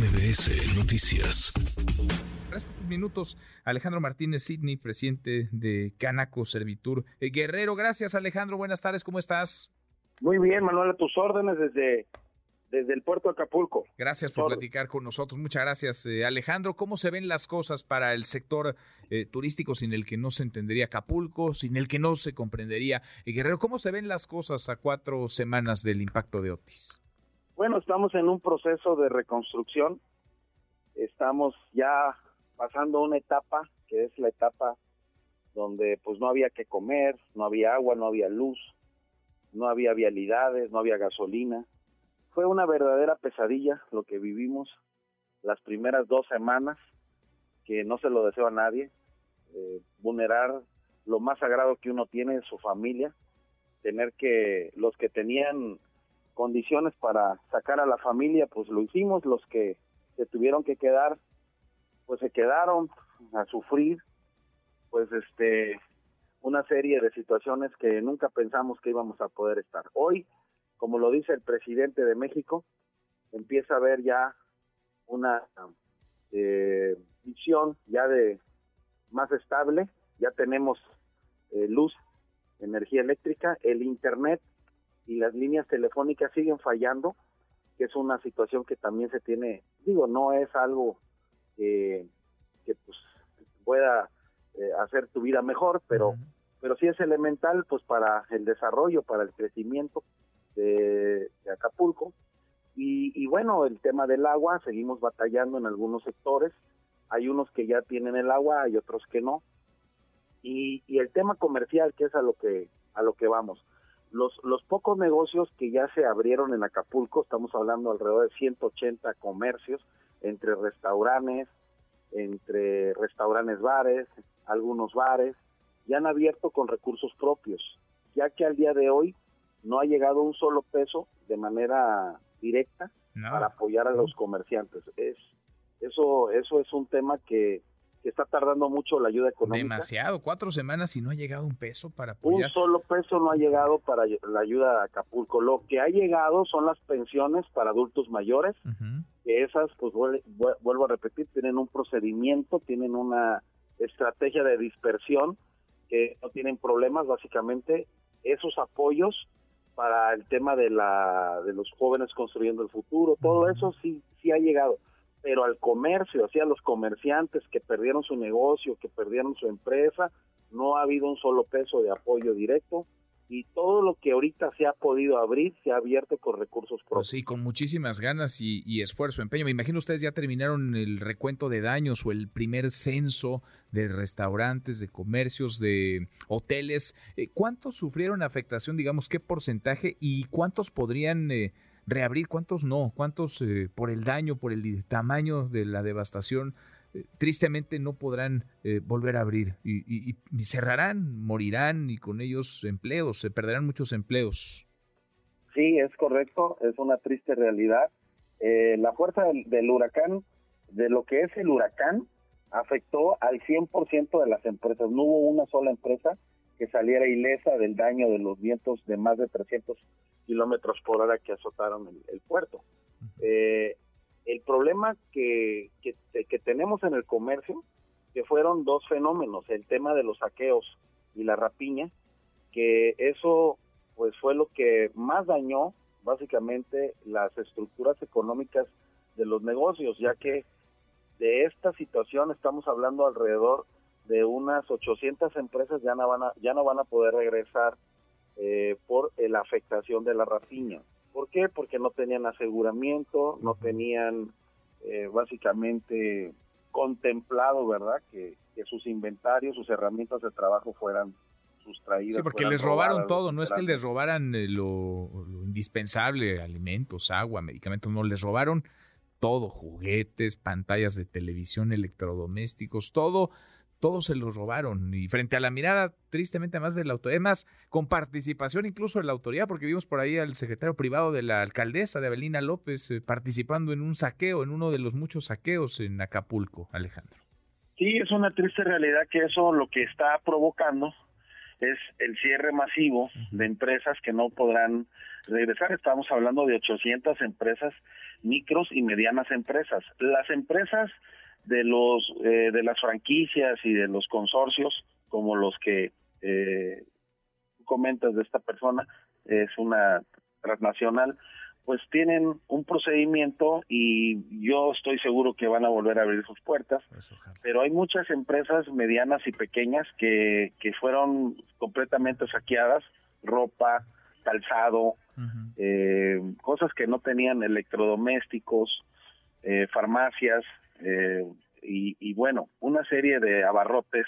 MBS Noticias. minutos, Alejandro Martínez Sidney, presidente de Canaco Servitur. Eh, Guerrero, gracias Alejandro, buenas tardes, ¿cómo estás? Muy bien, Manuel, a tus órdenes desde desde el puerto de Acapulco. Gracias por platicar con nosotros. Muchas gracias, eh, Alejandro. ¿Cómo se ven las cosas para el sector eh, turístico sin el que no se entendería Acapulco, sin el que no se comprendería eh, Guerrero? ¿Cómo se ven las cosas a cuatro semanas del impacto de Otis? Bueno, estamos en un proceso de reconstrucción. Estamos ya pasando una etapa que es la etapa donde pues no había que comer, no había agua, no había luz, no había vialidades, no había gasolina fue una verdadera pesadilla lo que vivimos las primeras dos semanas, que no se lo deseo a nadie, eh, vulnerar lo más sagrado que uno tiene, su familia, tener que los que tenían condiciones para sacar a la familia, pues lo hicimos, los que se tuvieron que quedar, pues se quedaron a sufrir, pues este, una serie de situaciones que nunca pensamos que íbamos a poder estar. Hoy como lo dice el presidente de México, empieza a haber ya una eh, visión ya de más estable, ya tenemos eh, luz, energía eléctrica, el internet y las líneas telefónicas siguen fallando, que es una situación que también se tiene, digo, no es algo que pues, pueda eh, hacer tu vida mejor, pero, pero sí es elemental pues para el desarrollo, para el crecimiento de, Acapulco. Y, bueno, el tema del agua, seguimos batallando en algunos sectores. Hay unos que ya tienen el agua, hay otros que no. Y, el tema comercial, que es a lo que a lo que vamos. Los, los pocos negocios que ya se abrieron en Acapulco, estamos hablando alrededor de 180 comercios, entre restaurantes, entre restaurantes bares, algunos bares, ya han abierto con recursos propios, ya que al día de hoy no ha llegado un solo peso de manera directa para apoyar a los comerciantes. Es eso eso es un tema que, está tardando mucho la ayuda económica. Demasiado, cuatro semanas y no ha llegado un peso para apoyar. Un solo peso no ha llegado para la ayuda a Acapulco. Lo que ha llegado son las pensiones para adultos mayores, que esas, pues vuelvo a repetir, tienen un procedimiento, tienen una estrategia de dispersión, que no tienen problemas, básicamente esos apoyos para el tema de la de los jóvenes construyendo el futuro, todo eso sí sí ha llegado, pero al comercio, así a los comerciantes que perdieron su negocio, que perdieron su empresa, no ha habido un solo peso de apoyo directo y todo lo que ahorita se ha podido abrir se ha abierto con recursos propios. sí, con muchísimas ganas y, esfuerzo, empeño. Me imagino ustedes ya terminaron el recuento de daños o el primer censo de restaurantes, de comercios, de hoteles. Eh, ¿Cuántos sufrieron afectación, digamos, qué porcentaje y cuántos podrían... Eh, reabrir, cuántos no, cuántos eh, por el daño, por el tamaño de la devastación eh, tristemente no podrán eh, volver a abrir y, cerrarán, morirán y con ellos empleos, se perderán muchos empleos. Sí, es correcto, es una triste realidad. Eh, la fuerza del, huracán, de lo que es el huracán, afectó al 100% de las empresas. No hubo una sola empresa que saliera ilesa del daño de los vientos de más de 300 kilómetros por hora que azotaron el, puerto. El problema que, que, tenemos en el comercio, que fueron dos fenómenos, el tema de los saqueos y la rapiña, que eso pues fue lo que más dañó básicamente las estructuras económicas de los negocios, ya que de esta situación estamos hablando alrededor de unas 800 empresas ya no van a, ya no van a poder regresar eh, por la afectación de la rapiña. ¿Por qué? Porque no tenían aseguramiento, no tenían eh, básicamente contemplado, ¿verdad? Que, sus inventarios, sus herramientas de trabajo fueran sustraídas. Sí, porque les robaron todo, no es que les robaran eh, lo, lo, indispensable, alimentos, agua, medicamentos, no, les robaron todo, juguetes, pantallas de televisión, electrodomésticos, todo todos se los robaron y frente a la mirada tristemente más de la autoridad, más con participación incluso de la autoridad, porque vimos por ahí al secretario privado de la alcaldesa de Avelina López eh, participando en un saqueo, en uno de los muchos saqueos en Acapulco, Alejandro. Sí, es una triste realidad que eso lo que está provocando es el cierre masivo de empresas que no podrán regresar. Estamos hablando de 800 empresas, micros y medianas empresas. Las empresas de los eh, de las franquicias y de los consorcios, como los que eh, comentas de esta persona, es una transnacional, pues tienen un procedimiento y yo estoy seguro que van a volver a abrir sus puertas, pues pero hay muchas empresas medianas y pequeñas que, que fueron completamente saqueadas, ropa, calzado, eh, cosas que no tenían electrodomésticos, eh, farmacias eh, y, y bueno, una serie de abarrotes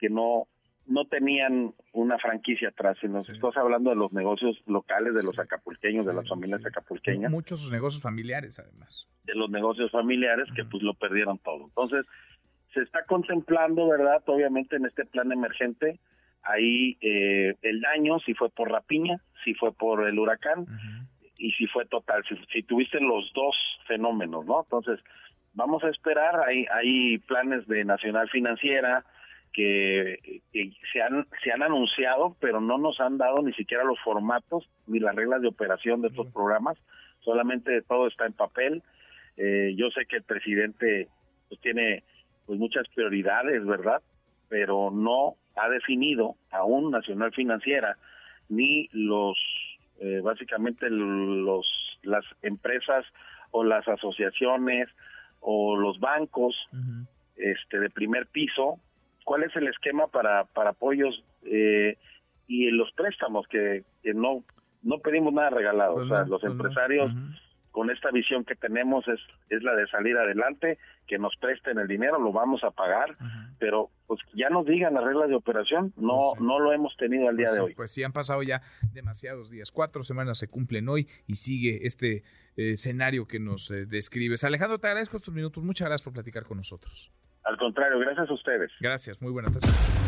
que no no tenían una franquicia atrás, sino sí. estás hablando de los negocios locales, de los acapulqueños, de las familias acapulqueñas. Muchos negocios familiares, además. De los negocios familiares que pues lo perdieron todo. Entonces, se está contemplando, ¿verdad? Obviamente en este plan emergente, ahí eh, el daño, si fue por rapiña, si fue por el huracán, y si fue total, si, si tuviste los dos fenómenos, ¿no? Entonces, vamos a esperar, hay, hay planes de Nacional Financiera, que, se han se han anunciado pero no nos han dado ni siquiera los formatos ni las reglas de operación de estos programas solamente todo está en papel. Eh, yo sé que el presidente pues tiene pues muchas prioridades verdad pero no ha definido aún Nacional Financiera ni los eh, básicamente los las empresas o las asociaciones o los bancos este de primer piso cuál es el esquema para, para apoyos eh, y los préstamos que, que, no no pedimos nada regalado. Pues o sea, no, los pues empresarios no. uh -huh. Con esta visión que tenemos es, es la de salir adelante, que nos presten el dinero, lo vamos a pagar, pero pues ya nos digan las reglas de operación, no, pues sí. no lo hemos tenido al día pues de hoy. Pues sí, han pasado ya demasiados días, cuatro semanas se cumplen hoy y sigue este eh, escenario que nos eh, describes. Alejandro, te agradezco estos minutos, muchas gracias por platicar con nosotros. Al contrario, gracias a ustedes. Gracias, muy buenas tardes.